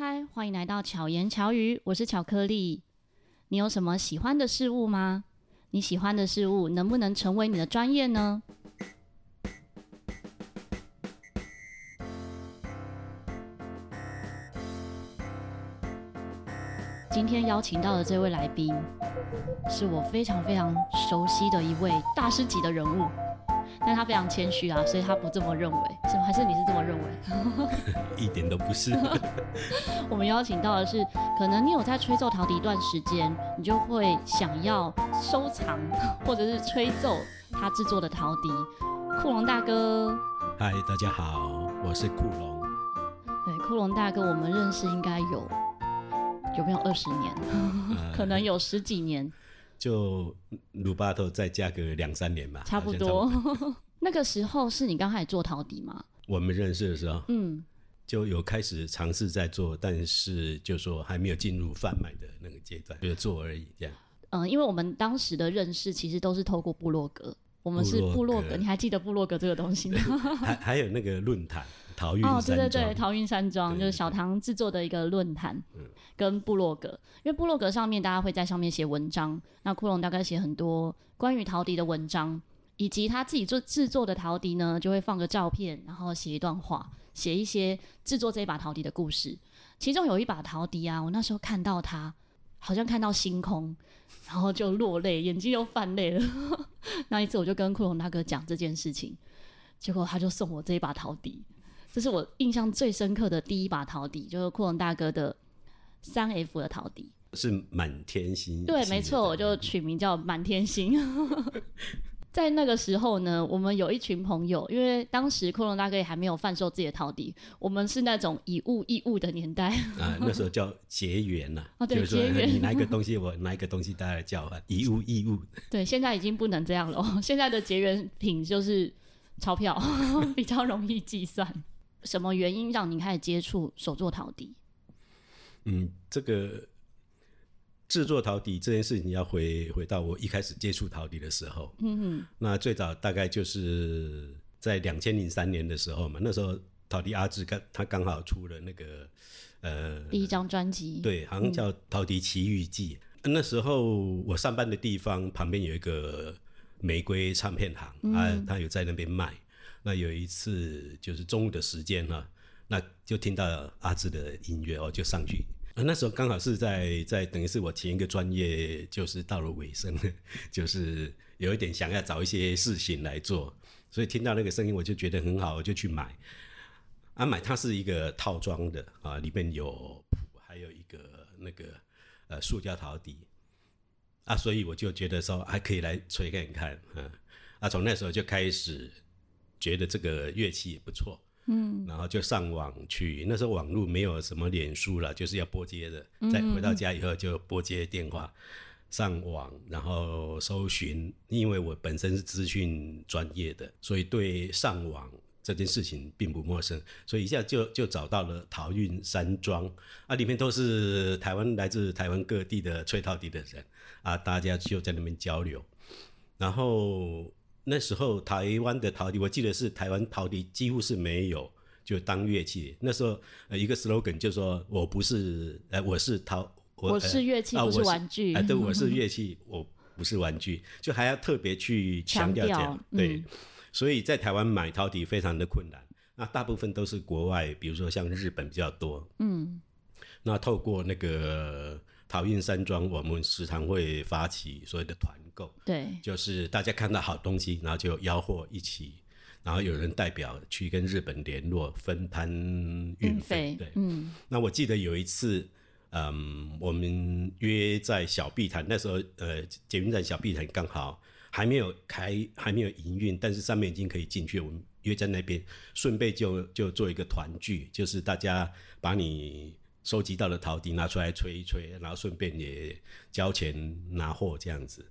嗨，欢迎来到巧言巧语，我是巧克力。你有什么喜欢的事物吗？你喜欢的事物能不能成为你的专业呢？今天邀请到的这位来宾，是我非常非常熟悉的一位大师级的人物。但他非常谦虚啊，所以他不这么认为，还是你是这么认为？一点都不是。我们邀请到的是，可能你有在吹奏陶笛一段时间，你就会想要收藏或者是吹奏他制作的陶笛。库龙大哥，嗨，大家好，我是库龙。对，库龙大哥，我们认识应该有有没有二十年？可能有十几年。就鲁巴头再加个两三年吧，差不多。那个时候是你刚开始做陶笛吗？我们认识的时候，嗯，就有开始尝试在做，但是就说还没有进入贩卖的那个阶段，就做而已这样。嗯，因为我们当时的认识其实都是透过部落格，我们是部落格，你还记得部落格这个东西吗？还 还有那个论坛。陶 韵哦，对对对，陶韵山庄就是小唐制作的一个论坛，跟部落格，因为部落格上面大家会在上面写文章，那库龙大概写很多关于陶笛的文章，以及他自己做制作的陶笛呢，就会放个照片，然后写一段话，写一些制作这一把陶笛的故事。其中有一把陶笛啊，我那时候看到它，好像看到星空，然后就落泪，眼睛又泛泪了。那一次我就跟库龙大哥讲这件事情，结果他就送我这一把陶笛。这是我印象最深刻的第一把陶笛，就是库龙大哥的三 F 的陶笛，是满天星。对，没错，我就取名叫满天星。在那个时候呢，我们有一群朋友，因为当时库龙大哥也还没有贩售自己的陶笛，我们是那种以物易物的年代啊，那时候叫结缘呐、啊，哦，对，结缘，你拿一个东西，我拿一个东西，大家交换，以物易物。对，现在已经不能这样了，现在的结缘品就是钞票，比较容易计算。什么原因让你开始接触手作陶笛？嗯，这个制作陶笛这件事情要回回到我一开始接触陶笛的时候。嗯哼，那最早大概就是在两千零三年的时候嘛，那时候陶笛阿志刚他刚好出了那个呃第一张专辑，对，好像叫《陶笛奇遇记》。嗯。那时候我上班的地方旁边有一个玫瑰唱片行，嗯、啊，他有在那边卖。那有一次就是中午的时间哈，那就听到阿志的音乐哦，就上去。那时候刚好是在在等于是我前一个专业就是到了尾声，就是有一点想要找一些事情来做，所以听到那个声音我就觉得很好，我就去买。啊，买它是一个套装的啊，里面有谱，还有一个那个呃塑胶陶笛啊，所以我就觉得说还可以来吹看看，啊，啊，从那时候就开始。觉得这个乐器也不错，嗯，然后就上网去。那时候网络没有什么脸书了，就是要拨接的。再回到家以后就拨接电话，上网，然后搜寻。因为我本身是资讯专业的，所以对上网这件事情并不陌生，所以一下就就找到了桃韵山庄啊，里面都是台湾来自台湾各地的吹陶笛的人啊，大家就在那边交流，然后。那时候台湾的陶笛，我记得是台湾陶笛几乎是没有就当乐器。那时候呃一个 slogan 就说我不是呃我是陶我，我是乐器不是玩具，哎、呃、对，我是乐器我不是玩具，就还要特别去强调这样。对，嗯、所以在台湾买陶笛非常的困难，那大部分都是国外，比如说像日本比较多。嗯，那透过那个。陶韵山庄，我们时常会发起所谓的团购，对，就是大家看到好东西，然后就吆喝一起，然后有人代表去跟日本联络分摊运费，对，嗯。那我记得有一次，嗯，我们约在小碧潭，那时候呃，捷运站小碧潭刚好还没有开，还没有营运，但是上面已经可以进去，我们约在那边，顺便就就做一个团聚，就是大家把你。收集到的陶笛拿出来吹一吹，然后顺便也交钱拿货这样子，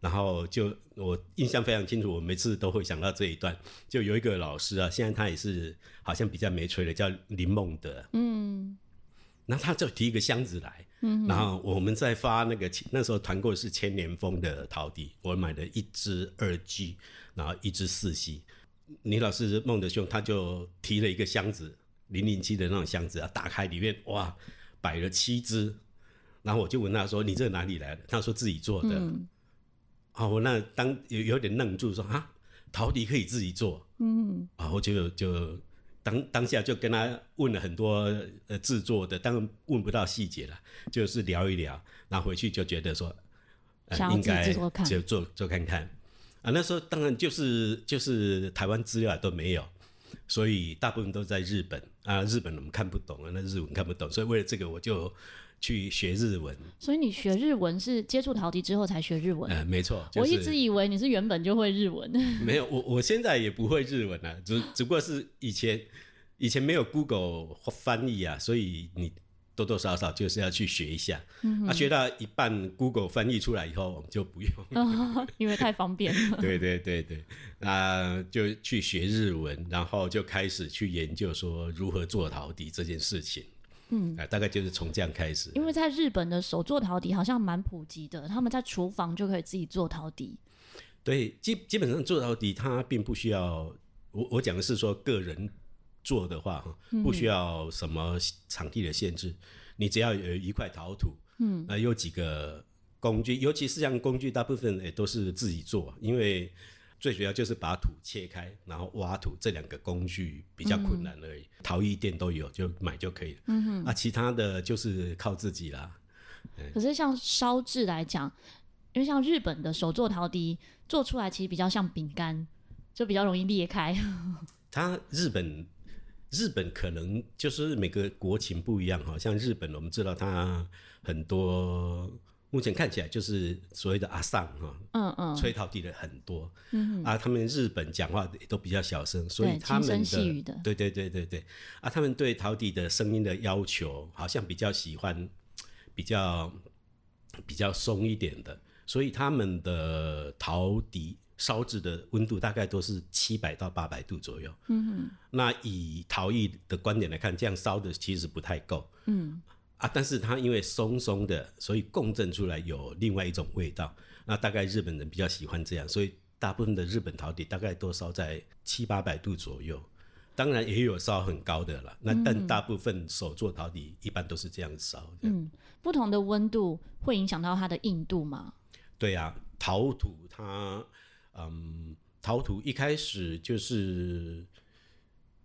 然后就我印象非常清楚，我每次都会想到这一段。就有一个老师啊，现在他也是好像比较没吹的，叫林梦德。嗯，然后他就提一个箱子来，嗯，然后我们在发那个那时候团购是千年风的陶笛，我买了一支二 G，然后一支四 C。李老师梦德兄他就提了一个箱子。零零七的那种箱子啊，打开里面哇，摆了七只，然后我就问他说：“你这哪里来的？”他说自己做的。嗯、哦，我那当有有点愣住说，说啊，陶笛可以自己做？嗯，然后就就当当下就跟他问了很多呃制作的，当然问不到细节了，就是聊一聊，然后回去就觉得说，呃、应该就做做看看。啊，那时候当然就是就是台湾资料都没有。所以大部分都在日本啊，日本我们看不懂啊，那日文看不懂，所以为了这个我就去学日文。所以你学日文是接触陶笛之后才学日文？嗯、呃，没错。就是、我一直以为你是原本就会日文。没有，我我现在也不会日文啊，只只不过是以前以前没有 Google 翻译啊，所以你。多多少少就是要去学一下，嗯、啊，学到一半，Google 翻译出来以后，我们就不用，哦，因为太方便了。对对对对，那就去学日文，然后就开始去研究说如何做陶笛这件事情。嗯，啊，大概就是从这样开始。因为在日本的手做陶笛好像蛮普及的，他们在厨房就可以自己做陶笛。对，基基本上做陶笛，它并不需要我我讲的是说个人。做的话哈，不需要什么场地的限制，嗯、你只要有一块陶土，嗯，呃，有几个工具，尤其是像工具，大部分也都是自己做，因为最主要就是把土切开，然后挖土这两个工具比较困难而已。嗯、陶艺店都有，就买就可以了。嗯哼，啊，其他的就是靠自己啦。可是像烧制来讲，因为像日本的手做陶笛做出来其实比较像饼干，就比较容易裂开。它日本。日本可能就是每个国情不一样哈，像日本我们知道它很多，目前看起来就是所谓的阿丧哈，嗯嗯，吹陶笛的很多，嗯啊，他们日本讲话也都比较小声，所以他们的，的。对对对对对，啊，他们对陶笛的声音的要求好像比较喜欢比较比较松一点的，所以他们的陶笛。烧制的温度大概都是七百到八百度左右。嗯哼，那以陶艺的观点来看，这样烧的其实不太够。嗯，啊，但是它因为松松的，所以共振出来有另外一种味道。那大概日本人比较喜欢这样，所以大部分的日本陶笛大概都烧在七八百度左右。当然也有烧很高的了。那但大部分手做陶笛一般都是这样烧。嗯，不同的温度会影响到它的硬度吗？对啊，陶土它。嗯，陶土一开始就是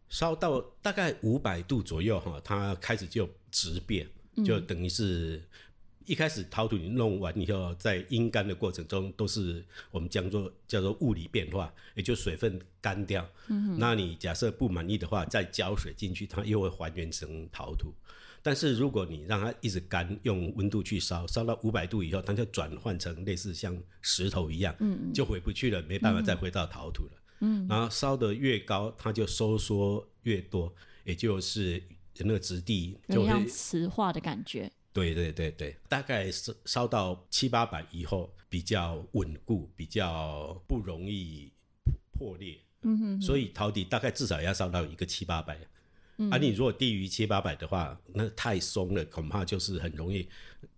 烧到大概五百度左右哈，它开始就直变，就等于是一开始陶土你弄完以后，在阴干的过程中都是我们叫做叫做物理变化，也就水分干掉。嗯，那你假设不满意的话，再浇水进去，它又会还原成陶土。但是如果你让它一直干，用温度去烧，烧到五百度以后，它就转换成类似像石头一样，嗯，就回不去了，没办法再回到陶土了。嗯，然后烧得越高，它就收缩越多，也就是那个质地就会像磁化的感觉。对对对对，大概烧烧到七八百以后比较稳固，比较不容易破裂。嗯哼哼，所以陶底大概至少要烧到一个七八百。啊，你如果低于七八百的话，那太松了，恐怕就是很容易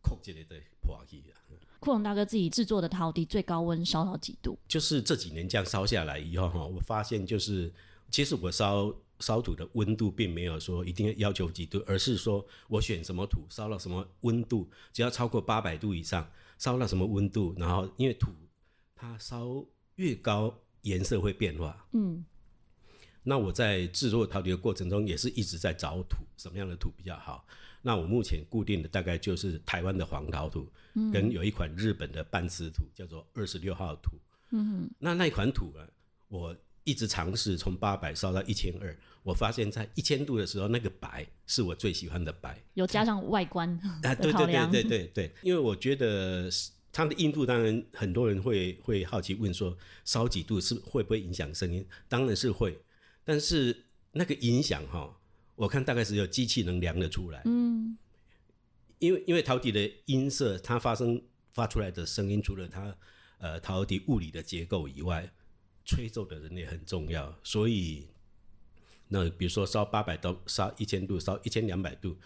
扣起来的破气了。库龙大哥自己制作的陶笛最高温烧到几度？就是这几年这样烧下来以后哈，我发现就是，其实我烧烧土的温度并没有说一定要要求几度，而是说我选什么土，烧到什么温度，只要超过八百度以上，烧到什么温度，然后因为土它烧越高，颜色会变化。嗯。那我在制作陶笛的过程中，也是一直在找土，什么样的土比较好。那我目前固定的大概就是台湾的黄陶土，嗯，跟有一款日本的半瓷土，叫做二十六号土。嗯，那那一款土啊，我一直尝试从八百烧到一千二，我发现在一千度的时候，那个白是我最喜欢的白。有加上外观啊，对对对对对对，因为我觉得它的硬度，当然很多人会会好奇问说，烧几度是会不会影响声音？当然是会。但是那个影响哈，我看大概只有机器能量得出来。嗯，因为因为陶笛的音色，它发生发出来的声音，除了它呃陶笛物理的结构以外，吹奏的人也很重要。所以那比如说烧八百度、烧一千度、烧一千两百度，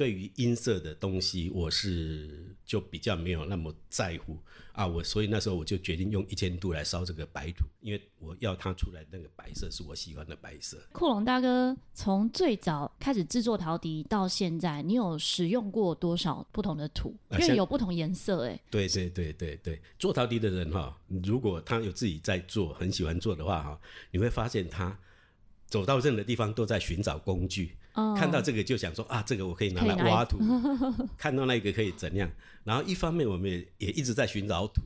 对于音色的东西，我是就比较没有那么在乎啊。我所以那时候我就决定用一千度来烧这个白土，因为我要它出来那个白色是我喜欢的白色。库隆大哥从最早开始制作陶笛到现在，你有使用过多少不同的土？因为有不同颜色哎、欸。对对对对对，做陶笛的人哈，如果他有自己在做，很喜欢做的话哈，你会发现他走到任何地方都在寻找工具。Oh, 看到这个就想说啊，这个我可以拿来挖土；看到那个可以怎样？然后一方面我们也也一直在寻找土。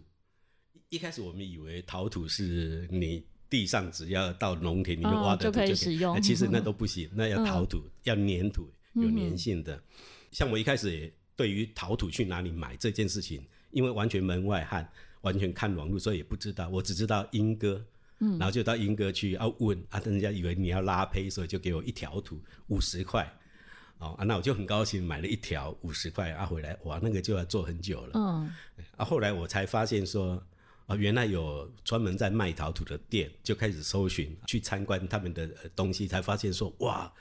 一开始我们以为陶土是你地上只要到农田里面挖的土就可以，oh, 就可以使用，其实那都不行，那要陶土，嗯、要粘土，有粘性的。像我一开始也对于陶土去哪里买这件事情，因为完全门外汉，完全看网络，所以也不知道。我只知道莺歌。然后就到莺歌去要问啊，人家以为你要拉胚，所以就给我一条土五十块，哦啊，那我就很高兴买了一条五十块啊回来，哇，那个就要做很久了。嗯，啊，后来我才发现说啊，原来有专门在卖陶土的店，就开始搜寻去参观他们的东西，才发现说哇，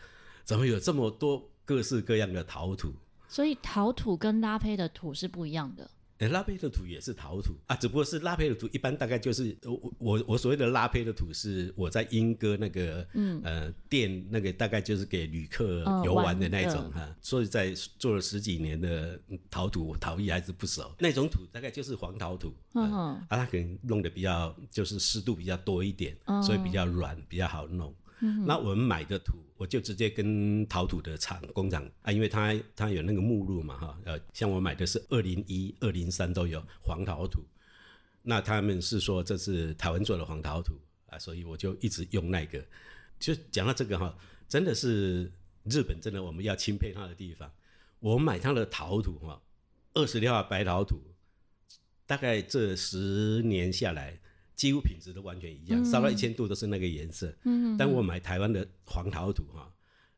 怎么有这么多各式各样的陶土？所以陶土跟拉胚的土是不一样的。拉胚的土也是陶土啊，只不过是拉胚的土一般大概就是我我我所谓的拉胚的土是我在英歌那个嗯呃店那个大概就是给旅客游玩的那种哈、嗯，所以在做了十几年的陶土，我陶艺还是不熟。那种土大概就是黄陶土，啊，它可能弄得比较就是湿度比较多一点，嗯、所以比较软比较好弄。嗯、那我们买的土，我就直接跟陶土的厂工厂啊，因为他他有那个目录嘛哈，呃，像我买的是二零一、二零三都有黄陶土，那他们是说这是台湾做的黄陶土啊，所以我就一直用那个。就讲到这个哈，真的是日本真的我们要钦佩他的地方。我买他的陶土哈，二十六号白陶土，大概这十年下来。几乎品质都完全一样，烧到一千度都是那个颜色。嗯，但我买台湾的黄陶土哈，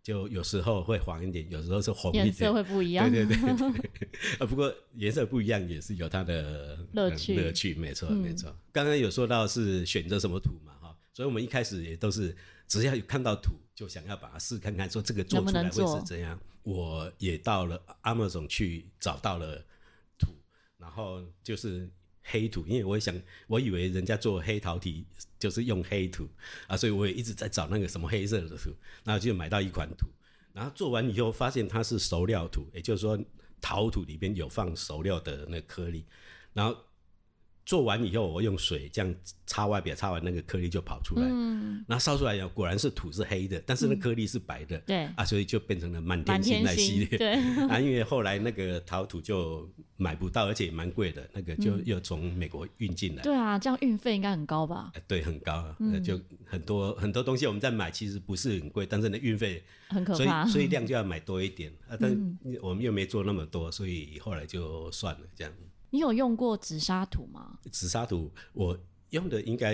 就有时候会黄一点，有时候是红一点，颜色会不一样。对对对，对，啊，不过颜色不一样也是有它的乐趣，乐趣没错没错。刚刚有说到是选择什么土嘛哈，所以我们一开始也都是只要有看到土就想要把它试看看，说这个做出来会是怎样。我也到了 Amazon 去找到了土，然后就是。黑土，因为我想，我以为人家做黑陶体就是用黑土啊，所以我也一直在找那个什么黑色的土，然后就买到一款土，然后做完以后发现它是熟料土，也就是说陶土里边有放熟料的那个颗粒，然后。做完以后，我用水这样擦外表，擦完那个颗粒就跑出来。嗯，那烧出来以后，果然是土是黑的，但是那颗粒是白的。对、嗯、啊，所以就变成了满天星那系列。对 啊，因为后来那个陶土就买不到，而且也蛮贵的，那个就又从美国运进来、嗯。对啊，这样运费应该很高吧？对，很高啊、嗯。就很多很多东西我们在买，其实不是很贵，但是那运费很可怕，所以所以量就要买多一点啊。但我们又没做那么多，所以后来就算了这样。你有用过紫砂土吗？紫砂土我用的应该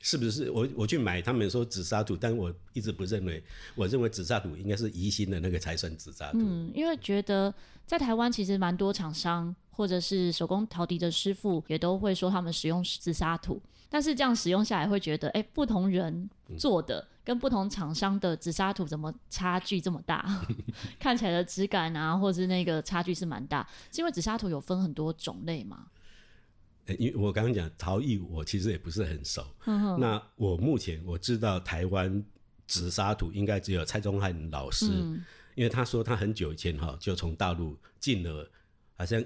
是不是我我去买，他们说紫砂土，但我一直不认为，我认为紫砂土应该是宜兴的那个才算紫砂土。嗯，因为觉得在台湾其实蛮多厂商或者是手工陶笛的师傅也都会说他们使用紫砂土。但是这样使用下来，会觉得，哎、欸，不同人做的跟不同厂商的紫砂土怎么差距这么大？看起来的质感啊，或者是那个差距是蛮大，是因为紫砂土有分很多种类吗？欸、因为我刚刚讲陶艺，我其实也不是很熟。嗯、那我目前我知道台湾紫砂土应该只有蔡宗翰老师、嗯，因为他说他很久以前哈就从大陆进了，好像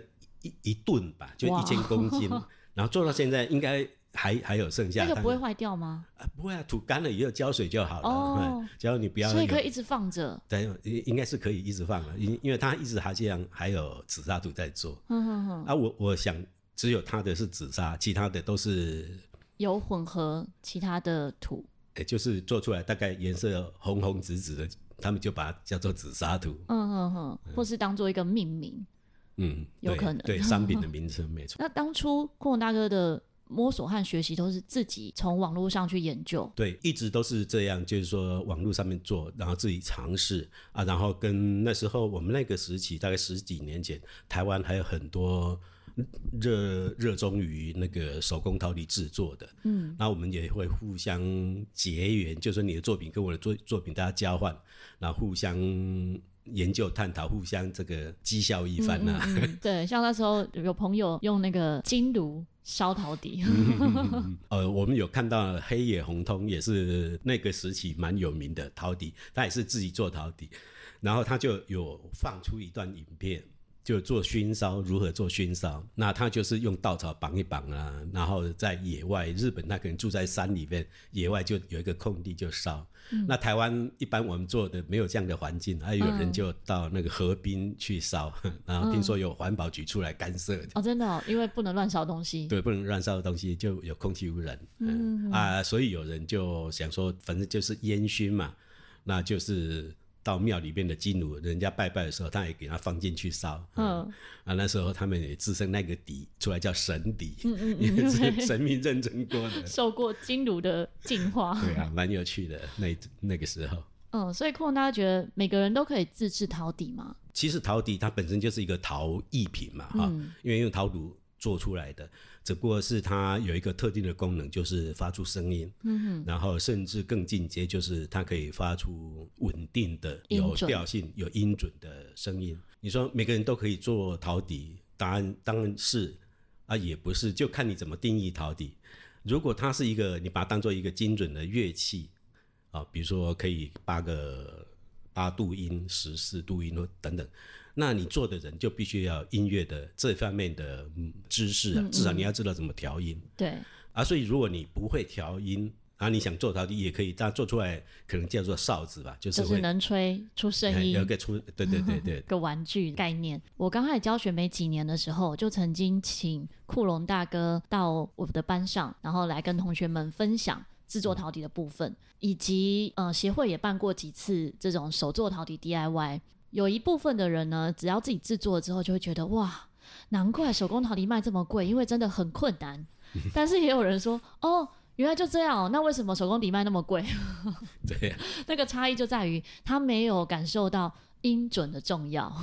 一一吨吧，就一千公斤，然后做到现在应该。还还有剩下，那个不会坏掉吗？啊，不会啊，土干了以后浇水就好了。哦，只要你不要，所以可以一直放着。对，应应该是可以一直放的，因因为它一直还这样，还有紫砂土在做。嗯哼哼。啊，我我想只有它的是紫砂，其他的都是有混合其他的土。哎，就是做出来大概颜色红红紫紫的，他们就把它叫做紫砂土。嗯哼哼，或是当做一个命名。嗯，有可能。对，商品的名称没错。那当初库隆大哥的。摸索和学习都是自己从网络上去研究，对，一直都是这样，就是说网络上面做，然后自己尝试啊，然后跟那时候我们那个时期，大概十几年前，台湾还有很多热热衷于那个手工陶笛制作的，嗯，那我们也会互相结缘，就是你的作品跟我的作作品大家交换，然后互相研究探讨，互相这个讥笑一番呐、啊嗯嗯嗯。对，像那时候有朋友用那个金炉烧陶笛。呃，我们有看到黑野红通也是那个时期蛮有名的陶笛，他也是自己做陶笛，然后他就有放出一段影片。就做熏烧，如何做熏烧？那他就是用稻草绑一绑啊，然后在野外，日本他可能住在山里面，野外就有一个空地就烧。嗯、那台湾一般我们做的没有这样的环境，还有人就到那个河滨去烧，嗯、然后听说有环保局出来干涉。哦，真的哦，因为不能乱烧东西。对，不能乱烧的东西就有空气污染。嗯，嗯啊，所以有人就想说，反正就是烟熏嘛，那就是。到庙里面的金炉，人家拜拜的时候，他也给他放进去烧。嗯，啊，那时候他们也自称那个底出来叫神底，嗯嗯，因为是神明认证过的，受过金炉的净化。对啊，蛮有趣的那那个时候。嗯，所以库隆大家觉得每个人都可以自制陶底吗？其实陶底它本身就是一个陶艺品嘛，哈、嗯，因为用陶炉做出来的。只不过是它有一个特定的功能，就是发出声音，嗯哼，然后甚至更进阶，就是它可以发出稳定的、有调性、有音准的声音。你说每个人都可以做陶笛，答案当然是啊，也不是，就看你怎么定义陶笛。如果它是一个，你把它当做一个精准的乐器啊，比如说可以八个八度音、十四度音等等。那你做的人就必须要音乐的这方面的知识啊，至少你要知道怎么调音。对啊，所以如果你不会调音啊，你想做陶笛也可以，但做出来可能叫做哨子吧，就是就是能吹出声音，有个出，对对对对，个玩具概念。我刚开始教学没几年的时候，就曾经请库隆大哥到我的班上，然后来跟同学们分享制作陶笛的部分，以及呃协会也办过几次这种手作陶笛 DIY。有一部分的人呢，只要自己制作了之后，就会觉得哇，难怪手工陶笛卖这么贵，因为真的很困难。但是也有人说，哦，原来就这样，那为什么手工笛卖那么贵？对呀，那个差异就在于他没有感受到音准的重要，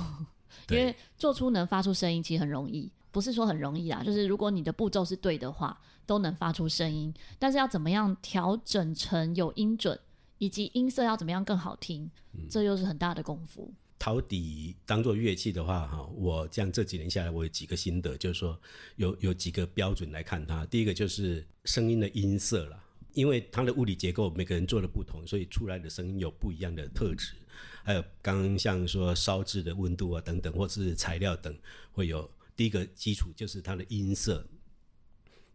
因为做出能发出声音其实很容易，不是说很容易啦，就是如果你的步骤是对的话，都能发出声音。但是要怎么样调整成有音准，以及音色要怎么样更好听，这又是很大的功夫。陶笛当做乐器的话，哈，我这样这几年下来，我有几个心得，就是说有有几个标准来看它。第一个就是声音的音色啦，因为它的物理结构每个人做的不同，所以出来的声音有不一样的特质。还有刚刚像说烧制的温度啊等等，或是材料等，会有第一个基础就是它的音色。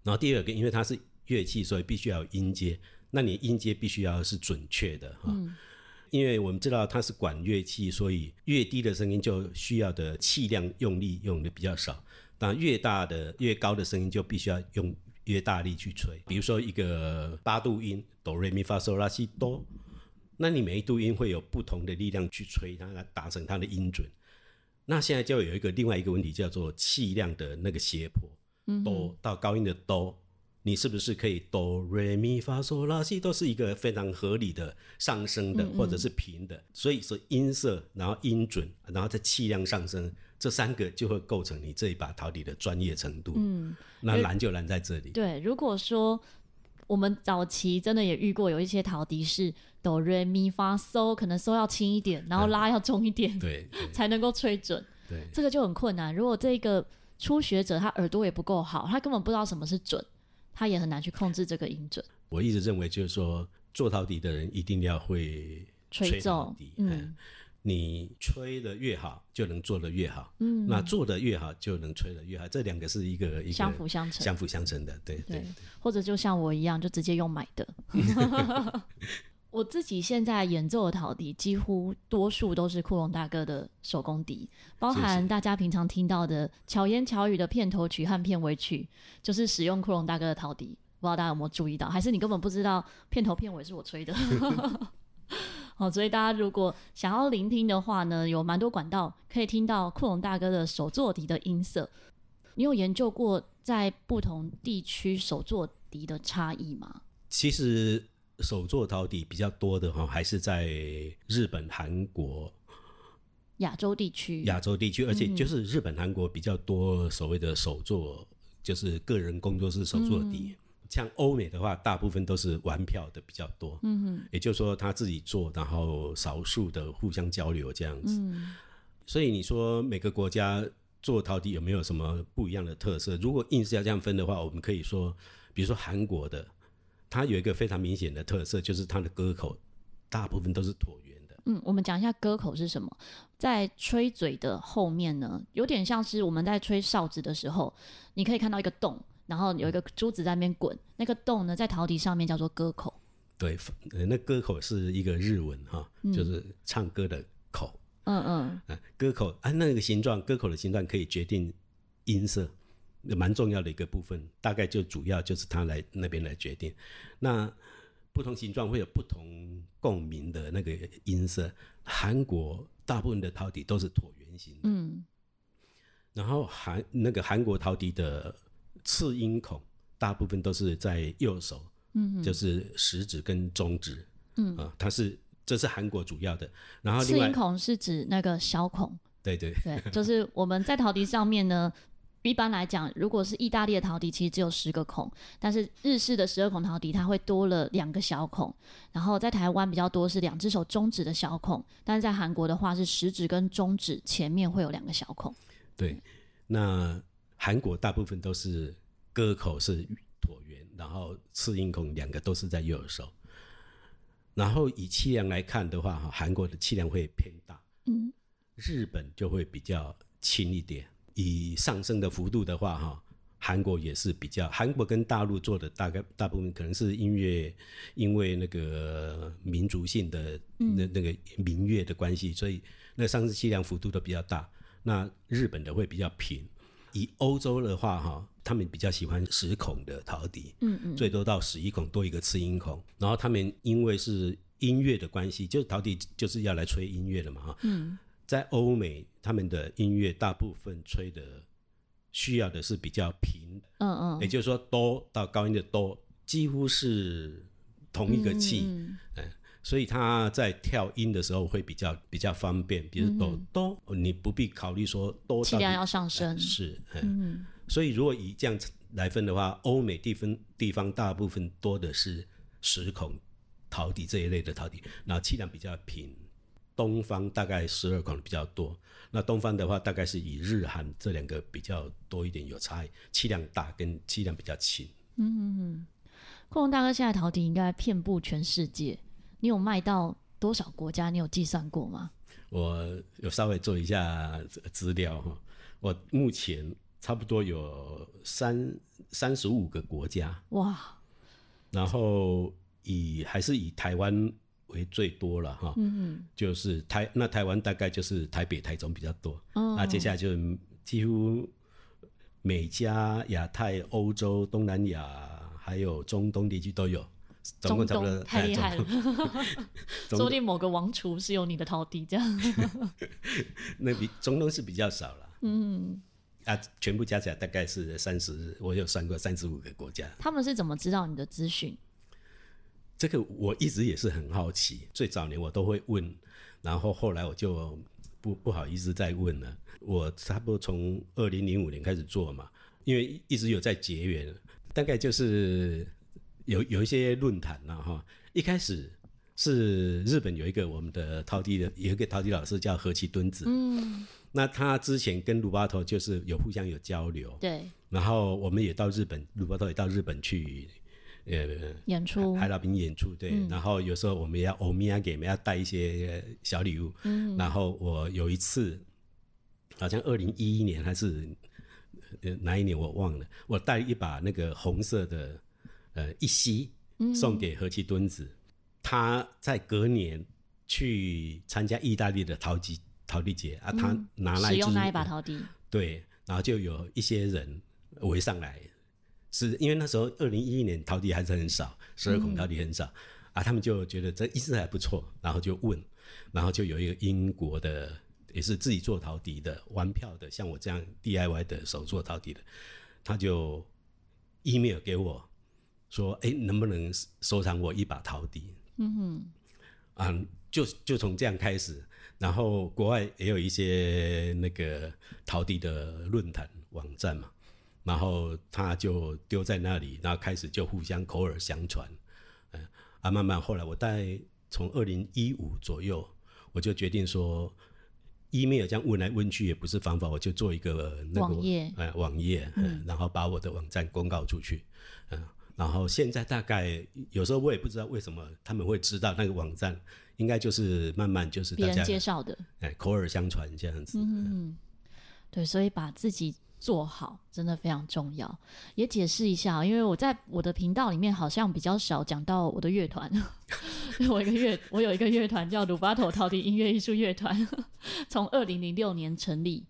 然后第二个，因为它是乐器，所以必须要有音阶，那你音阶必须要是准确的哈。嗯因为我们知道它是管乐器，所以越低的声音就需要的气量用力用的比较少，但越大的越高的声音就必须要用越大力去吹。比如说一个八度音哆瑞咪发嗦拉西哆，那你每一度音会有不同的力量去吹它，来达成它的音准。那现在就有一个另外一个问题叫做气量的那个斜坡，哆到高音的哆。你是不是可以哆来咪发嗦拉西都是一个非常合理的上升的或者是平的，所以说音色，然后音准，然后在气量上升，这三个就会构成你这一把陶笛的专业程度。嗯，那难就难在这里。对，如果说我们早期真的也遇过有一些陶笛是哆来咪发嗦，可能嗦要轻一点，然后拉要重一点，嗯、对，对，才能够吹准。对，这个就很困难。如果这个初学者他耳朵也不够好，他根本不知道什么是准。他也很难去控制这个音准。我一直认为，就是说，做陶笛的人一定要会吹奏笛。嗯，你吹的越好，就能做得越好。嗯，那做的越好，就能吹的越好。这两个是一个一个相辅相成、相辅相成的。对对，对。或者就像我一样，就直接用买的。我自己现在演奏的陶笛，几乎多数都是库隆大哥的手工笛，包含大家平常听到的《巧言巧语》的片头曲和片尾曲，就是使用库隆大哥的陶笛。不知道大家有没有注意到，还是你根本不知道片头片尾是我吹的？好，所以大家如果想要聆听的话呢，有蛮多管道可以听到库隆大哥的手作笛的音色。你有研究过在不同地区手作笛的差异吗？其实。手作陶笛比较多的哈，还是在日本、韩国、亚洲地区。亚洲地区，而且就是日本、韩国比较多所谓的手作，就是个人工作室手作笛。像欧美的话，大部分都是玩票的比较多，嗯哼，也就是说他自己做，然后少数的互相交流这样子。嗯，所以你说每个国家做陶笛有没有什么不一样的特色？如果硬是要这样分的话，我们可以说，比如说韩国的，它有一个非常明显的特色，就是它的歌口大部分都是椭圆的。嗯，我们讲一下歌口是什么，在吹嘴的后面呢，有点像是我们在吹哨子的时候，你可以看到一个洞。然后有一个珠子在那边滚，那个洞呢，在陶笛上面叫做歌口。对，那歌口是一个日文哈，嗯、就是唱歌的口。嗯嗯。啊，歌口啊，那个形状，歌口的形状可以决定音色，蛮重要的一个部分。大概就主要就是他来那边来决定。那不同形状会有不同共鸣的那个音色。韩国大部分的陶笛都是椭圆形。嗯。然后韩那个韩国陶笛的。次音孔大部分都是在右手，嗯哼，就是食指跟中指，嗯啊，它是这是韩国主要的。次音孔是指那个小孔，对对对，就是我们在陶笛上面呢，一般来讲，如果是意大利的陶笛，其实只有十个孔，但是日式的十二孔陶笛它会多了两个小孔。然后在台湾比较多是两只手中指的小孔，但是在韩国的话是食指跟中指前面会有两个小孔。对，那。韩国大部分都是歌口是椭圆，然后次音孔两个都是在右手。然后以气量来看的话，哈，韩国的气量会偏大，嗯，日本就会比较轻一点。以上升的幅度的话，哈，韩国也是比较，韩国跟大陆做的大概大部分可能是音乐，因为那个民族性的那那个民乐的关系，所以那上升气量幅度都比较大。那日本的会比较平。以欧洲的话，哈，他们比较喜欢十孔的陶笛，嗯嗯，最多到十一孔多一个次音孔。然后他们因为是音乐的关系，就是陶笛就是要来吹音乐的嘛，哈，嗯，在欧美他们的音乐大部分吹的需要的是比较平，嗯嗯，也就是说哆到高音的哆几乎是同一个气，嗯。嗯所以他在跳音的时候会比较比较方便，比如哆哆，你不必考虑说哆气量要上升。呃、是，嗯。所以如果以这样来分的话，欧美地分地方大部分多的是十孔陶笛这一类的陶笛，然后气量比较平。东方大概十二款比较多，那东方的话大概是以日韩这两个比较多一点有差异，气量大跟气量比较轻。嗯嗯嗯。库隆大哥现在陶笛应该遍布全世界。你有卖到多少国家？你有计算过吗？我有稍微做一下资料哈，我目前差不多有三三十五个国家哇，然后以还是以台湾为最多了哈，嗯嗯，就是台那台湾大概就是台北、台中比较多，哦，那接下来就几乎美加、亚太、欧洲、东南亚还有中东地区都有。总共差不多中东太厉害了，说不定某个王厨是有你的陶笛这样。那比中东是比较少了，嗯，啊，全部加起来大概是三十，我有算过三十五个国家。他们是怎么知道你的资讯？这个我一直也是很好奇，最早年我都会问，然后后来我就不不好意思再问了。我差不多从二零零五年开始做嘛，因为一直有在结缘，大概就是。有有一些论坛了哈，一开始是日本有一个我们的陶笛的，有一个陶笛老师叫何其敦子，嗯，那他之前跟鲁巴头就是有互相有交流，对，然后我们也到日本，鲁巴头也到日本去，呃，演出，海老兵演出，对，嗯、然后有时候我们要欧米亚给，我们要带一些小礼物，嗯，然后我有一次，好像二零一一年还是哪一年我忘了，我带一把那个红色的。呃，一吸送给何其敦子，嗯，他在隔年去参加意大利的陶笛陶笛节啊，他拿来使用那一把陶笛，对，然后就有一些人围上来，是因为那时候二零一一年陶笛还是很少，十二孔陶笛很少，嗯，啊，他们就觉得这意思还不错，然后就问，然后就有一个英国的也是自己做陶笛的玩票的，像我这样 DIY 的手做陶笛的，他就 email 给我。说哎，能不能收藏我一把陶笛？嗯哼，啊，就就从这样开始，然后国外也有一些那个陶笛的论坛网站嘛，然后他就丢在那里，然后开始就互相口耳相传，嗯，啊，慢慢后来我大概从二零一五左右，我就决定说，email 这样问来问去也不是方法，我就做一个那个网页，呃，网页，嗯，然后把我的网站公告出去，嗯，然后现在大概有时候我也不知道为什么他们会知道那个网站，应该就是慢慢就是大家别人介绍的，哎，口耳相传这样子，嗯，嗯，对，所以把自己。做好真的非常重要，也解释一下，因为我在我的频道里面好像比较少讲到我的乐团，我一个乐，我有一个乐团叫鲁巴头陶笛音乐艺术乐团，从二零零六年成立，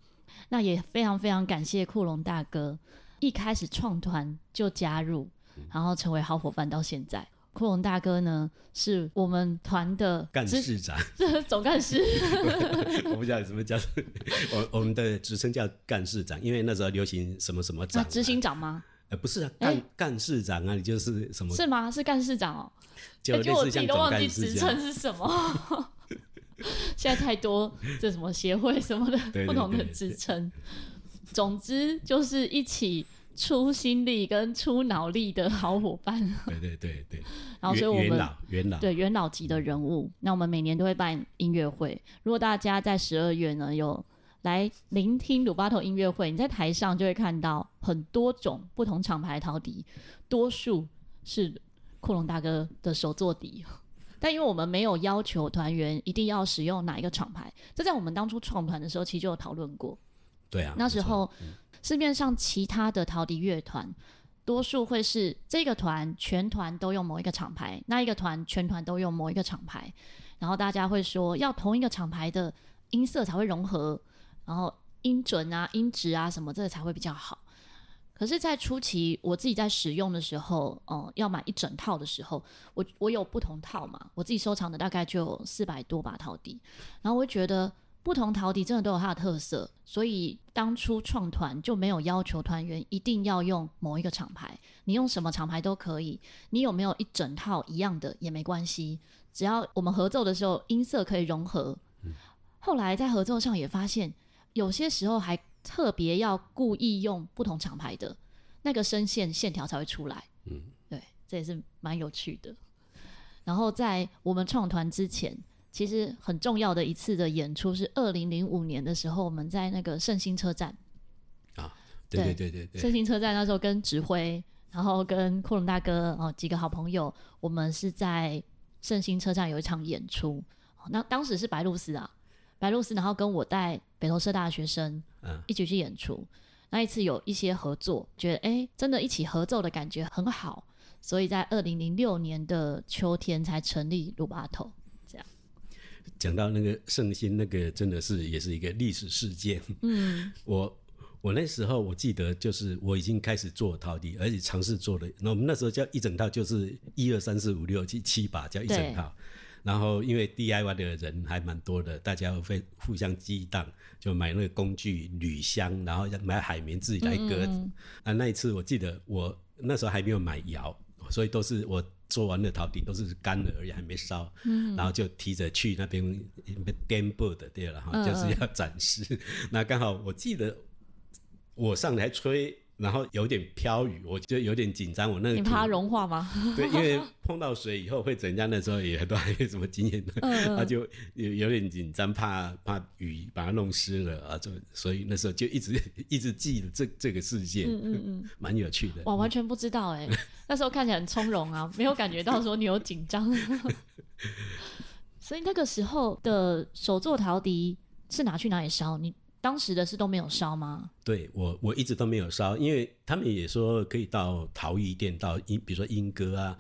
那也非常非常感谢库隆大哥，一开始创团就加入，然后成为好伙伴到现在。库隆大哥呢，是我们团的干事长，总干事。我不知道什么叫，我我们的职称叫干事长，因为那时候流行什么什么长、啊，执、啊、行长吗？呃，不是啊，干干事长啊，你就是什么？是吗？是干事长哦。就类似像总干事、欸、我自己都忘记职称是什么。现在太多这什么协会什么的不同的职称，总之就是一起。出心力跟出脑力的好伙伴，对对对对，然后所以我们元老元老对元老级的人物，那我们每年都会办音乐会。如果大家在十二月呢有来聆听鲁巴头音乐会，你在台上就会看到很多种不同厂牌的陶笛，多数是库隆大哥的手作笛。但因为我们没有要求团员一定要使用哪一个厂牌，这在我们当初创团的时候其实就有讨论过。对啊，那时候。市面上其他的陶笛乐团，多数会是这个团全团都用某一个厂牌，那一个团全团都用某一个厂牌，然后大家会说要同一个厂牌的音色才会融合，然后音准啊、音质啊什么这个才会比较好。可是，在初期我自己在使用的时候，哦、呃，要买一整套的时候，我我有不同套嘛，我自己收藏的大概就有四百多把陶笛，然后我会觉得。不同陶笛真的都有它的特色，所以当初创团就没有要求团员一定要用某一个厂牌，你用什么厂牌都可以。你有没有一整套一样的也没关系，只要我们合奏的时候音色可以融合。嗯。后来在合奏上也发现，有些时候还特别要故意用不同厂牌的，那个声线线条才会出来。嗯，对，这也是蛮有趣的。然后在我们创团之前。其实很重要的一次的演出是二零零五年的时候，我们在那个圣心车站啊，对对对对对，圣心车站那时候跟指挥，然后跟库隆大哥哦几个好朋友，我们是在圣心车站有一场演出。那当时是白露丝啊，白露丝，然后跟我带北投社大的学生一起去演出。那一次有一些合作，觉得哎，真的一起合奏的感觉很好，所以在二零零六年的秋天才成立鲁巴头。讲到那个圣心，那个真的是也是一个历史事件。嗯，我我那时候我记得就是我已经开始做陶笛，而且尝试做了。那我们那时候叫一整套，就是一二三四五六七七把叫一整套。然后因为 DIY 的人还蛮多的，大家会互相激荡，就买那个工具铝箱，然后买海绵自己来割。嗯。啊，那一次我记得我那时候还没有买窑，所以都是我。做完了陶笛都是干的而已，还没烧，嗯，然后就提着去那边颠簸的，对了哈，嗯，就是要展示。那刚好我记得我上台吹。然后有点飘雨，我就有点紧张。我那个你怕它融化吗？对，因为碰到水以后会怎样？那时候也都还没什么经验，他、嗯、就有有点紧张，怕怕雨把它弄湿了啊，就所以那时候就一直一直记得这这个事件，嗯嗯嗯，蛮有趣的。我，完全不知道哎，那时候看起来很从容啊，没有感觉到说你有紧张。所以那个时候的手作陶笛是拿去哪里烧？你？当时的是都没有烧吗？对，我我一直都没有烧，因为他们也说可以到陶艺店，到英，比如说莺歌啊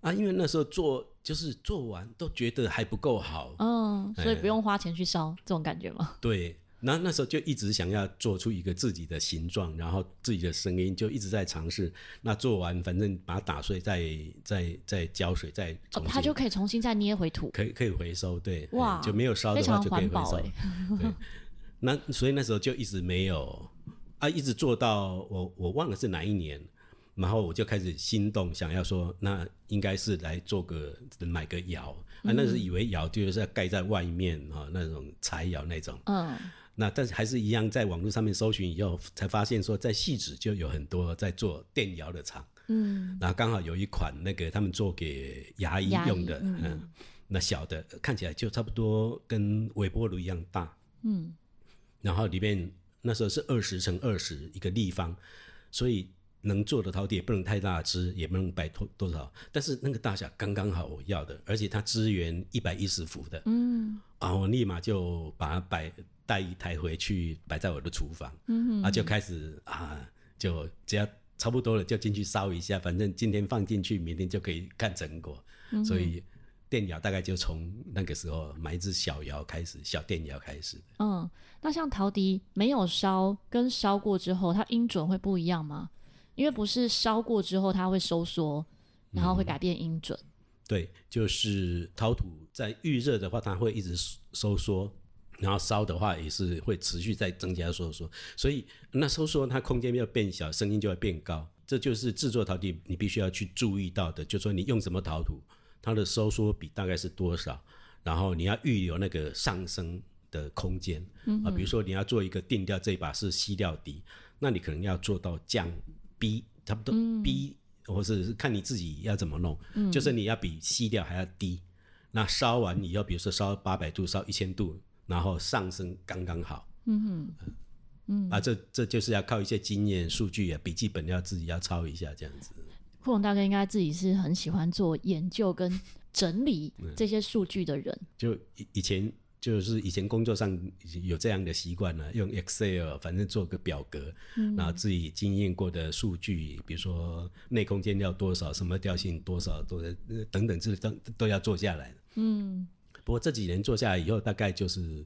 啊，因为那时候做就是做完都觉得还不够好，嗯，所以不用花钱去烧，这种感觉吗？对，那那时候就一直想要做出一个自己的形状，然后自己的声音，就一直在尝试。那做完，反正把它打碎，再再再浇水，再它就可以重新再捏回土，可以可以回收，对，哇，就没有烧的话就可以回收，欸、对。那所以那时候就一直没有啊，一直做到我我忘了是哪一年，然后我就开始心动，想要说那应该是来做个买个窑。啊，那是以为窑就是要盖在外面啊，那种柴窑那种，嗯，那但是还是一样，在网络上面搜寻以后，才发现说在汐止就有很多在做电窑的厂。嗯，然后刚好有一款那个他们做给牙医用的，嗯，嗯，那小的看起来就差不多跟微波炉一样大。嗯，然后里面那时候是二十乘二十一个立方，所以能做的陶笛也不能太大只，也不能摆多多少，但是那个大小刚刚好我要的，而且它支援一百一十伏的。嗯，啊，我立马就把它摆。带一台回去摆在我的厨房，嗯哼，啊，就开始啊，就只要差不多了就进去烧一下，反正今天放进去，明天就可以看成果。嗯、所以电窑大概就从那个时候买一只小窑开始，小电窑开始。嗯，那像陶笛没有烧跟烧过之后，它音准会不一样吗？因为不是烧过之后它会收缩，然后会改变音准。嗯、对，就是陶土在预热的话，它会一直收缩。然后烧的话也是会持续在增加收缩，所以那收缩它空间要变小，声音就会变高。这就是制作陶笛你必须要去注意到的，就是说你用什么陶土，它的收缩比大概是多少，然后你要预留那个上升的空间。嗯、啊，比如说你要做一个定调，这一把是 C 调低，那你可能要做到降 B，差不多 B，、嗯、或者是看你自己要怎么弄，嗯、就是你要比 C 调还要低。那烧完你要比如说烧八百度，烧一千度。然后上升刚刚好，嗯哼，嗯啊，这这就是要靠一些经验、数据啊，笔记本要自己要抄一下这样子。库龙大哥应该自己是很喜欢做研究跟整理 这些数据的人。就以以前就是以前工作上有这样的习惯了，用 Excel 反正做个表格，嗯、然后自己经验过的数据，比如说内空间要多少，什么调性多少，多等等这都都要做下来。嗯。不过这几年做下来以后，大概就是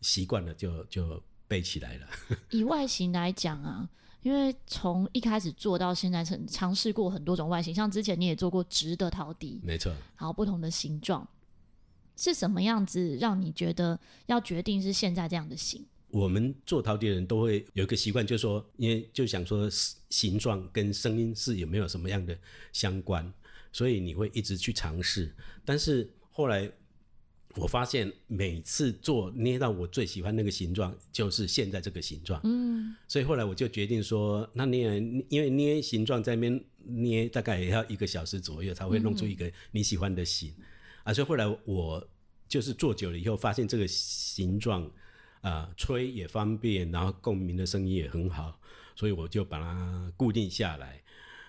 习惯了就，就就背起来了。以外形来讲啊，因为从一开始做到现在，曾尝试过很多种外形，像之前你也做过直的陶笛，没错，好不同的形状，是什么样子让你觉得要决定是现在这样的形？我们做陶笛的人都会有一个习惯，就是说，因为就想说形状跟声音是有没有什么样的相关，所以你会一直去尝试，但是后来。我发现每次做捏到我最喜欢那个形状，就是现在这个形状。嗯，所以后来我就决定说，那捏，因为捏形状在那边捏大概也要一个小时左右才会弄出一个你喜欢的形。嗯、啊，所以后来我就是做久了以后，发现这个形状啊、呃，吹也方便，然后共鸣的声音也很好，所以我就把它固定下来。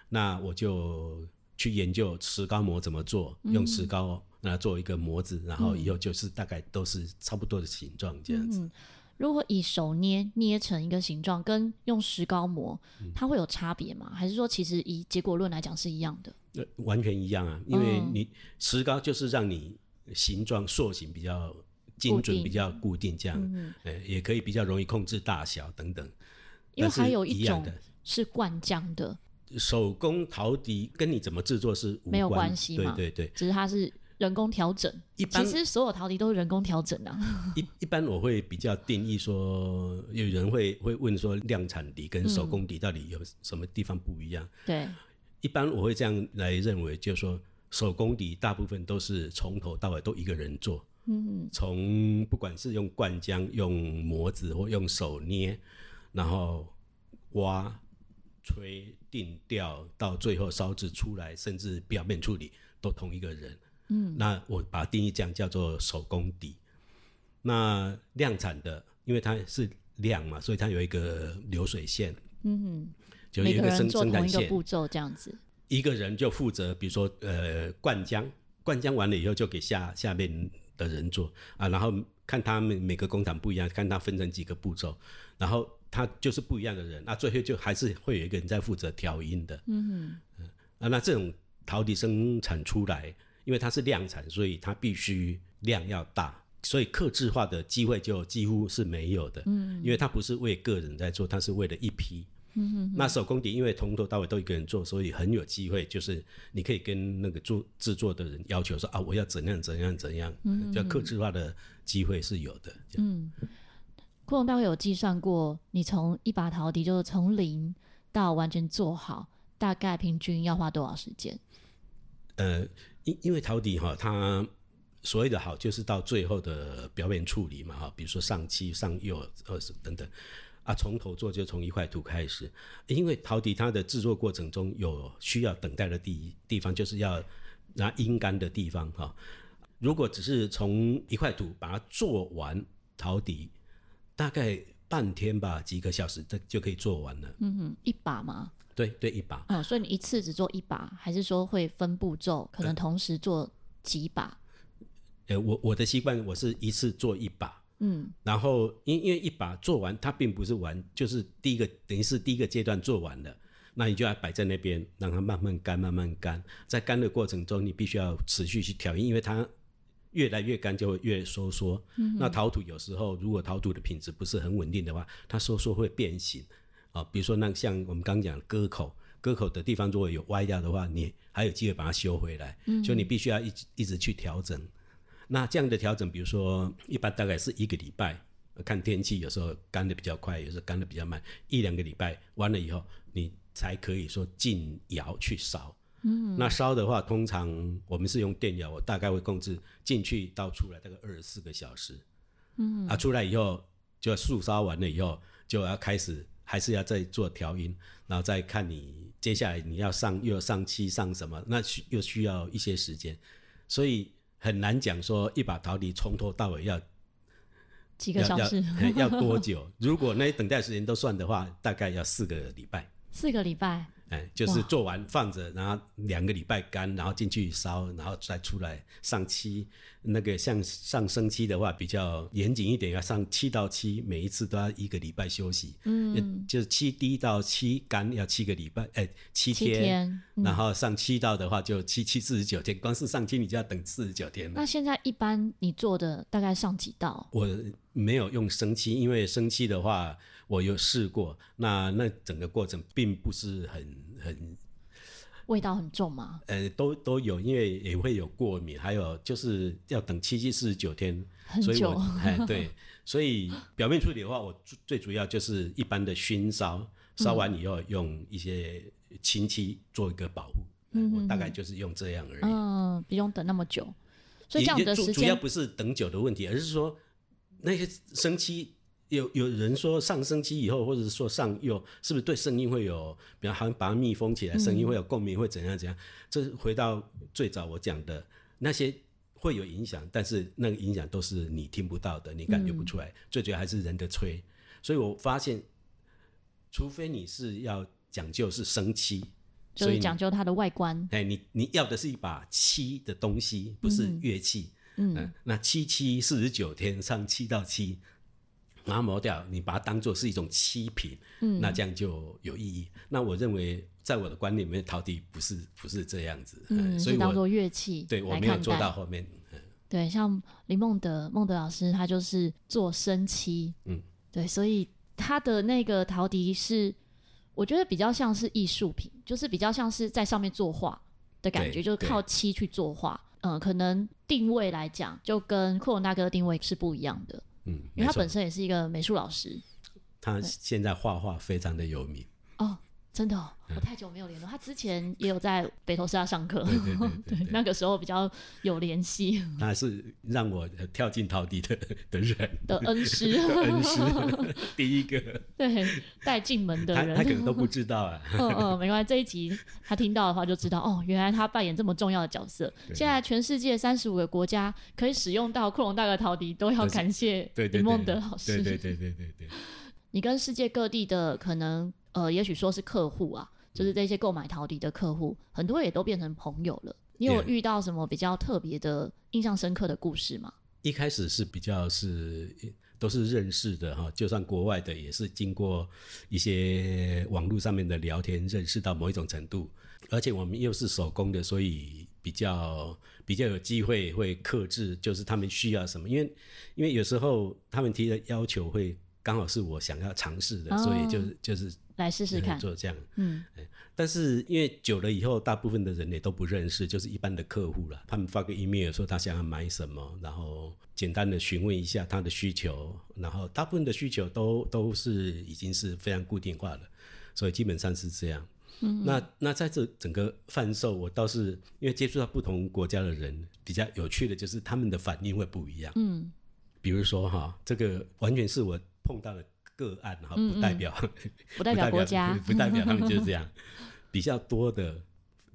那我就去研究石膏模怎么做，用石膏。那做一个模子，然后以后就是大概都是差不多的形状这样子。嗯，如果以手捏捏成一个形状，跟用石膏模，它会有差别吗？还是说其实以结果论来讲是一样的？呃，完全一样啊，因为你石膏就是让你形状塑形比较精准、比较固定这样，嗯，也可以比较容易控制大小等等。因为还有一种是灌浆的手工陶笛，跟你怎么制作是没有关系，对对对，只是它是。人工调整，一般其实所有陶笛都是人工调整啊。一一般我会比较定义说，有人会会问说，量产笛跟手工笛到底有什么地方不一样？嗯、对，一般我会这样来认为，就是说手工笛大部分都是从头到尾都一个人做，嗯，从不管是用灌浆、用模子或用手捏，然后挖、吹、定调，到最后烧制出来，甚至表面处理都同一个人。嗯，那我把它定义这样叫做手工底。那量产的，因为它是量嘛，所以它有一个流水线。嗯哼，就有一个生生产线步骤这样子。一个人就负责，比如说呃灌浆，灌浆完了以后就给下下面的人做啊，然后看他们每个工厂不一样，看他分成几个步骤，然后他就是不一样的人，那最后就还是会有一个人在负责调音的。嗯嗯，啊，那这种陶笛生产出来。因为它是量产，所以它必须量要大，所以刻制化的机会就几乎是没有的。嗯，因为它不是为个人在做，它是为了一批。嗯哼哼。那手工笛因为从头到尾都一个人做，所以很有机会，就是你可以跟那个做制作的人要求说啊，我要怎样怎样怎样，叫客制化的机会是有的。嗯，库隆大概有计算过，你从一把陶笛就是从零到完全做好，大概平均要花多少时间？呃。因因为陶笛哈，它所谓的好，就是到最后的表面处理嘛，哈，比如说上漆、上釉、二十等等，啊，从头做就从一块土开始，因为陶笛它的制作过程中有需要等待的地地方，就是要拿阴干的地方，哈。如果只是从一块土把它做完陶笛，大概半天吧，几个小时，这就可以做完了。嗯哼，一把吗？对对，一把。嗯，所以你一次只做一把，还是说会分步骤，可能同时做几把？呃，我我的习惯，我是一次做一把。嗯，然后因因为一把做完，它并不是完，就是第一个等于是第一个阶段做完了，那你就要摆在那边，让它慢慢干，慢慢干。在干的过程中，你必须要持续去调音，因为它。越来越干就会越收缩。嗯，那陶土有时候如果陶土的品质不是很稳定的话，它收缩会变形啊。比如说那像我们刚刚讲的割口，割口的地方如果有歪掉的话，你还有机会把它修回来。嗯，所以你必须要一直一直去调整。那这样的调整，比如说一般大概是一个礼拜，看天气，有时候干的比较快，有时候干的比较慢，一两个礼拜完了以后，你才可以说进窑去烧。嗯，那烧的话，通常我们是用电窑，我大概会控制进去到出来大概二十四个小时。嗯，啊，出来以后就要素烧完了以后，就要开始还是要再做调音，然后再看你接下来你要上又要上漆上什么，那需又需要一些时间，所以很难讲说一把陶笛从头到尾要几个小时要，要多久。如果那些等待时间都算的话，大概要四个礼拜。四个礼拜。哎，就是做完放着，然后两个礼拜干，然后进去烧，然后再出来上漆。那个像上升漆的话，比较严谨一点，要上七到七，每一次都要一个礼拜休息。嗯，就是七滴到七干要七个礼拜，哎，七天。七天。嗯。然后上七道的话，就七七四十九天，光是上漆你就要等四十九天。那现在一般你做的大概上几道？我没有用生漆，因为生漆的话。我有试过，那那整个过程并不是很很，味道很重吗？呃，都都有，因为也会有过敏，还有就是要等七七四十九天，很久。所以我哎，对，所以表面处理的话，我最主要就是一般的熏烧，烧完以后用一些清漆做一个保护，嗯，我大概就是用这样而已。嗯，不用等那么久，所以这样的时间主要不是等久的问题，而是说那些生漆。有有人说上升期以后，或者是说上釉，是不是对声音会有，比方好像把它密封起来，声音会有共鸣，会怎样怎样？这回到最早我讲的那些会有影响，但是那个影响都是你听不到的，你感觉不出来。嗯、最主要还是人的吹，所以我发现，除非你是要讲究是生漆，就是讲究它的外观。哎，你你要的是一把漆的东西，不是乐器。嗯，嗯，那七七四十九天上七到七。把它磨掉，你把它当做是一种漆品，嗯，那这样就有意义。那我认为，在我的观念里面，陶笛不是不是这样子，嗯，所以当做乐器，对我没有做到后面。嗯、对，像林梦德孟德老师，他就是做生漆，嗯，对，所以他的那个陶笛是，我觉得比较像是艺术品，就是比较像是在上面作画的感觉，就是靠漆去作画。嗯，可能定位来讲，就跟库隆大哥的定位是不一样的。嗯，因为他本身也是一个美术老师，他现在画画非常的有名。哦，真的、哦，我太久没有联络、嗯。他之前也有在北投师大上课，对，对，对，对，对，对，那个时候比较有联系。他是让我跳进陶笛的的人的恩师，恩师 第一个对带进门的人他，他可能都不知道啊。嗯嗯，没关系，这一集他听到的话就知道哦，原来他扮演这么重要的角色。现在全世界三十五个国家可以使用到库隆大哥陶笛，都要感谢李梦德老师。对对对对对对。你跟世界各地的可能。呃，也许说是客户啊，就是这些购买陶笛的客户，很多也都变成朋友了。你有遇到什么比较特别的、印象深刻的故事吗？一开始是比较是都是认识的哈，就算国外的也是经过一些网络上面的聊天认识到某一种程度，而且我们又是手工的，所以比较比较有机会会克制，就是他们需要什么，因为因为有时候他们提的要求会刚好是我想要尝试的，哦，所以就是就是。来试试看，做这样，嗯，但是因为久了以后，大部分的人也都不认识，就是一般的客户了。他们发个 email 说他想要买什么，然后简单的询问一下他的需求，然后大部分的需求都都是已经是非常固定化了，所以基本上是这样。嗯，那那在这整个贩售，我倒是因为接触到不同国家的人，比较有趣的就是他们的反应会不一样。嗯，比如说哈，这个完全是我碰到的个案哈，不代表、嗯嗯、不代表国家，不代表他们就是这样。比较多的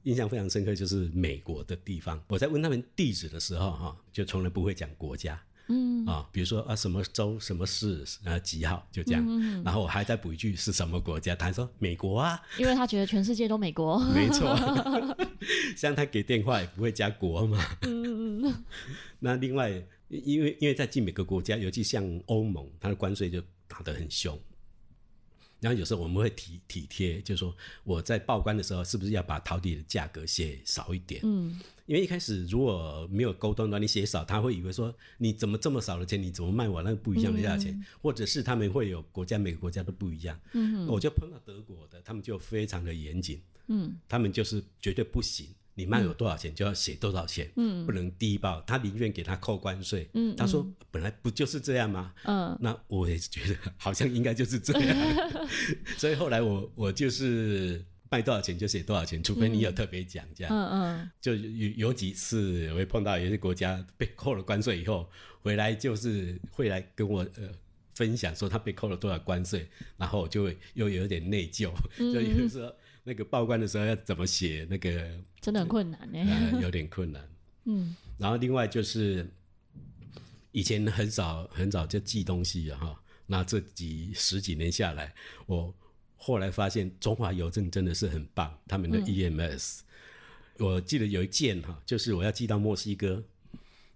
印象非常深刻就是美国的地方，我在问他们地址的时候哈，就从来不会讲国家。嗯啊，比如说啊，什么州、什么市，啊几号，就这样。嗯、然后我还再补一句是什么国家，他说美国啊，因为他觉得全世界都美国。没错，像他给电话也不会加国嘛。嗯嗯。那另外，因为因为在进每个国家，尤其像欧盟，它的关税就打得很凶。然后有时候我们会体体贴，就是说我在报关的时候，是不是要把陶笛的价格写少一点？嗯。因为一开始如果没有沟通的话，你写少，他会以为说你怎么这么少的钱，你怎么卖我那个不一样的价钱？嗯、或者是他们会有国家每个国家都不一样。嗯，我就碰到德国的，他们就非常的严谨。嗯，他们就是绝对不行，你卖有多少钱就要写多少钱。嗯，不能低报，他宁愿给他扣关税。嗯，他说本来不就是这样吗？嗯，那我也觉得好像应该就是这样。所以后来我我就是。卖多少钱就写多少钱，除非你有特别讲这样。嗯嗯。就有有几次我会碰到有些国家被扣了关税以后，回来就是会来跟我呃分享说他被扣了多少关税，然后我就会又有点内疚，嗯、就有时候那个报关的时候要怎么写那个，真的很困难呢、呃，有点困难。嗯。然后另外就是以前很少很早就寄东西啊哈，那这几十几年下来我。后来发现中华邮政真的是很棒，他们的 EMS，、嗯、我记得有一件哈，就是我要寄到墨西哥，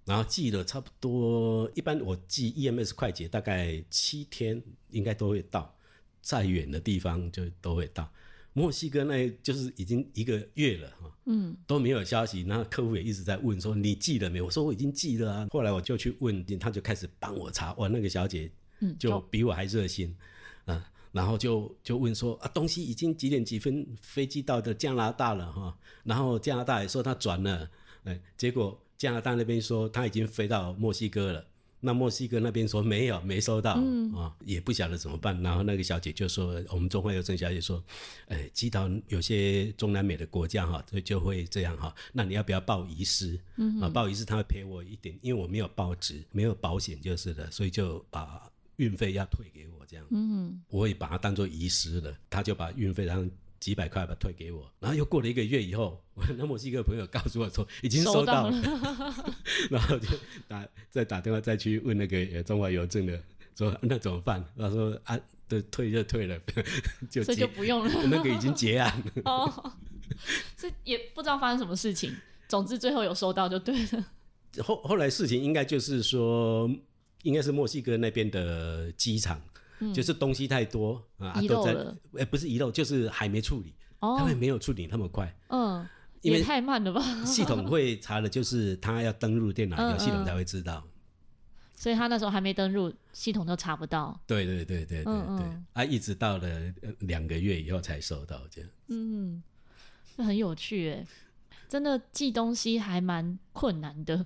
然后寄了差不多，一般我寄 EMS 快捷大概七天应该都会到，再远的地方就都会到。墨西哥那就是已经一个月了哈，嗯，都没有消息，然后客户也一直在问说你寄了没有？我说我已经寄了啊。后来我就去问，他就开始帮我查，哇，那个小姐就比我还热心，嗯。啊然后就就问说啊，东西已经几点几分飞机到的加拿大了哈，然后加拿大也说他转了，哎，结果加拿大那边说他已经飞到墨西哥了，那墨西哥那边说没有，没收到，嗯、啊，也不晓得怎么办。然后那个小姐就说，我们中华邮政小姐说，哎，寄到有些中南美的国家哈，就会这样哈，那你要不要报遗失？嗯，啊，报遗失他会赔我一点，因为我没有报纸，没有保险就是的，所以就把。运费要退给我，这样，嗯，我也把它当做遗失了，他就把运费然后几百块吧退给我，然后又过了一个月以后，我 那墨西哥朋友告诉我说已经收到了，然后就打再打电话再去问那个中华邮政的，说那怎么办？他说啊，都退就退了，就所以就不用了，那个已经结案了。哦，这也不知道发生什么事情，总之最后有收到就对了。后后来事情应该就是说。应该是墨西哥那边的机场，嗯，就是东西太多啊，都在，哎、欸，不是遗漏，就是还没处理，哦，他们没有处理那么快，嗯，因为也太慢了吧？系统会查的，就是他要登录电脑以后，系统才会知道，所以他那时候还没登录，系统都查不到。对对对对对对，啊，一直到了两个月以后才收到这样，嗯，那很有趣哎，真的寄东西还蛮困难的，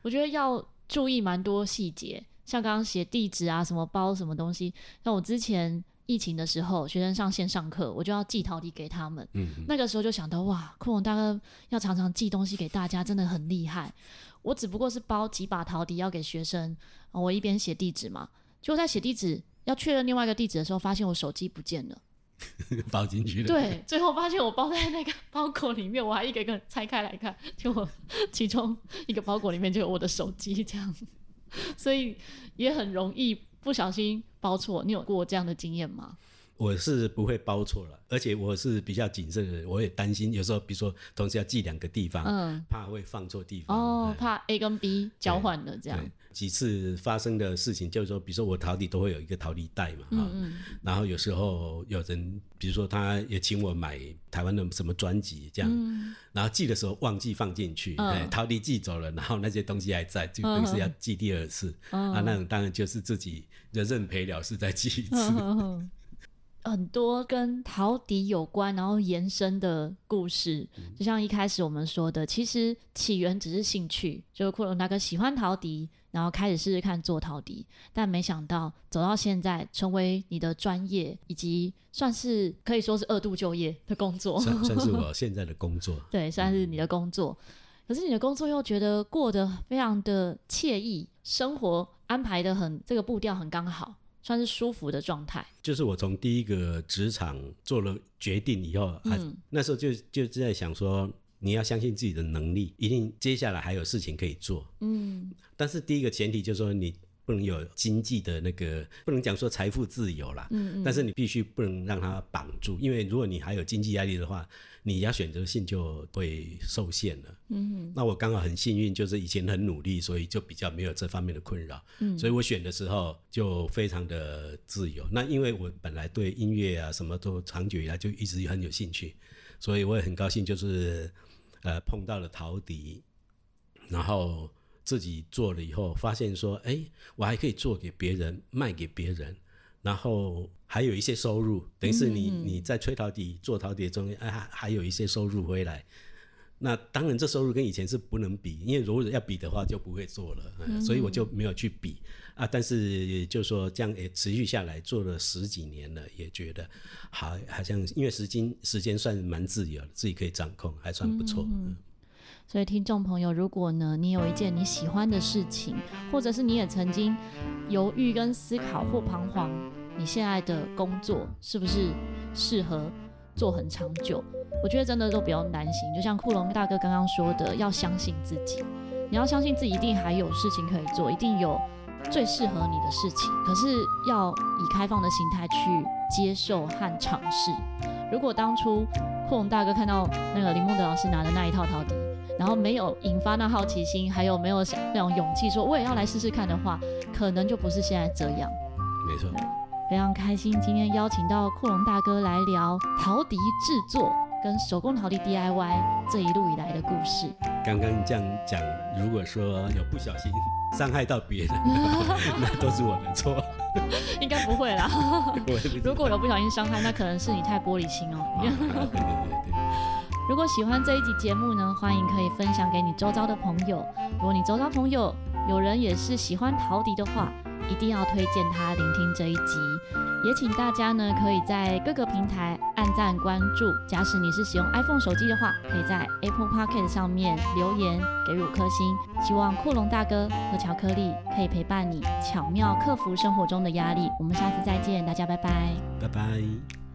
我觉得要。注意蛮多细节，像刚刚写地址啊，什么包什么东西。像我之前疫情的时候，学生上线上课，我就要寄陶笛给他们。嗯，那个时候就想到，哇，库龙大哥要常常寄东西给大家，真的很厉害。我只不过是包几把陶笛要给学生，我一边写地址嘛，结果在写地址要确认另外一个地址的时候，发现我手机不见了。包进去了。对，最后发现我包在那个包裹里面，我还一个一个拆开来看，就我 其中一个包裹里面就有我的手机这样子，所以也很容易不小心包错。你有过这样的经验吗？我是不会包错了，而且我是比较谨慎的人，我也担心有时候，比如说同时要寄两个地方，嗯，怕会放错地方哦，怕 A 跟 B 交换了这样。几次发生的事情就是说，比如说我陶笛都会有一个陶笛袋嘛，哈、嗯。嗯，然后有时候有人，比如说他也请我买台湾的什么专辑这样、嗯，然后寄的时候忘记放进去，嗯、陶笛寄走了，然后那些东西还在，就等于是要寄第二次，嗯、啊，那种当然就是自己就认赔了事再寄一次。很多跟陶笛有关，然后延伸的故事，就像一开始我们说的，其实起源只是兴趣，就是库伦大哥喜欢陶笛。然后开始试试看做陶笛，但没想到走到现在，成为你的专业，以及算是可以说是二度就业的工作，算算是我现在的工作。对，算是你的工作。嗯、可是你的工作又觉得过得非常的惬意，生活安排的很，这个步调很刚好，算是舒服的状态。就是我从第一个职场做了决定以后，嗯、啊，那时候就就在想说。你要相信自己的能力，一定接下来还有事情可以做。嗯，但是第一个前提就是说，你不能有经济的那个，不能讲说财富自由啦。嗯嗯。但是你必须不能让它绑住，因为如果你还有经济压力的话，你要选择性就会受限了。嗯。那我刚好很幸运，就是以前很努力，所以就比较没有这方面的困扰。嗯。所以我选的时候就非常的自由。那因为我本来对音乐啊什么都长久以来就一直很有兴趣，所以我也很高兴，就是。呃，碰到了陶笛，然后自己做了以后，发现说，哎，我还可以做给别人，卖给别人，然后还有一些收入，等于是你你在吹陶笛、做陶笛中，哎，还有一些收入回来。那当然，这收入跟以前是不能比，因为如果要比的话，就不会做了，所以我就没有去比啊。但是就说这样也持续下来，做了十几年了，也觉得好，好像因为时间时间算蛮自由，自己可以掌控，还算不错。嗯，嗯，所以听众朋友，如果呢你有一件你喜欢的事情，或者是你也曾经犹豫跟思考或彷徨，你现在的工作是不是适合做很长久？我觉得真的都不用担心，就像库龙大哥刚刚说的，要相信自己。你要相信自己一定还有事情可以做，一定有最适合你的事情。可是要以开放的心态去接受和尝试。如果当初库龙大哥看到那个林孟德老师拿的那一套陶笛，然后没有引发那好奇心，还有没有想那种勇气说我也要来试试看的话，可能就不是现在这样。没错。非常开心今天邀请到库龙大哥来聊陶笛制作。跟手工陶笛 DIY 这一路以来的故事。刚刚这样讲，如果说有不小心伤害到别人，那都是我的错。应该不会啦。如果有不小心伤害，那可能是你太玻璃心哦。对对对对。如果喜欢这一集节目呢，欢迎可以分享给你周遭的朋友。如果你周遭朋友有人也是喜欢陶笛的话，一定要推荐他聆听这一集，也请大家呢可以在各个平台按赞关注。假使你是使用 iPhone 手机的话，可以在 Apple Podcast 上面留言给五颗星。希望库龙大哥和巧克力可以陪伴你，巧妙克服生活中的压力。我们下次再见，大家拜拜，拜拜。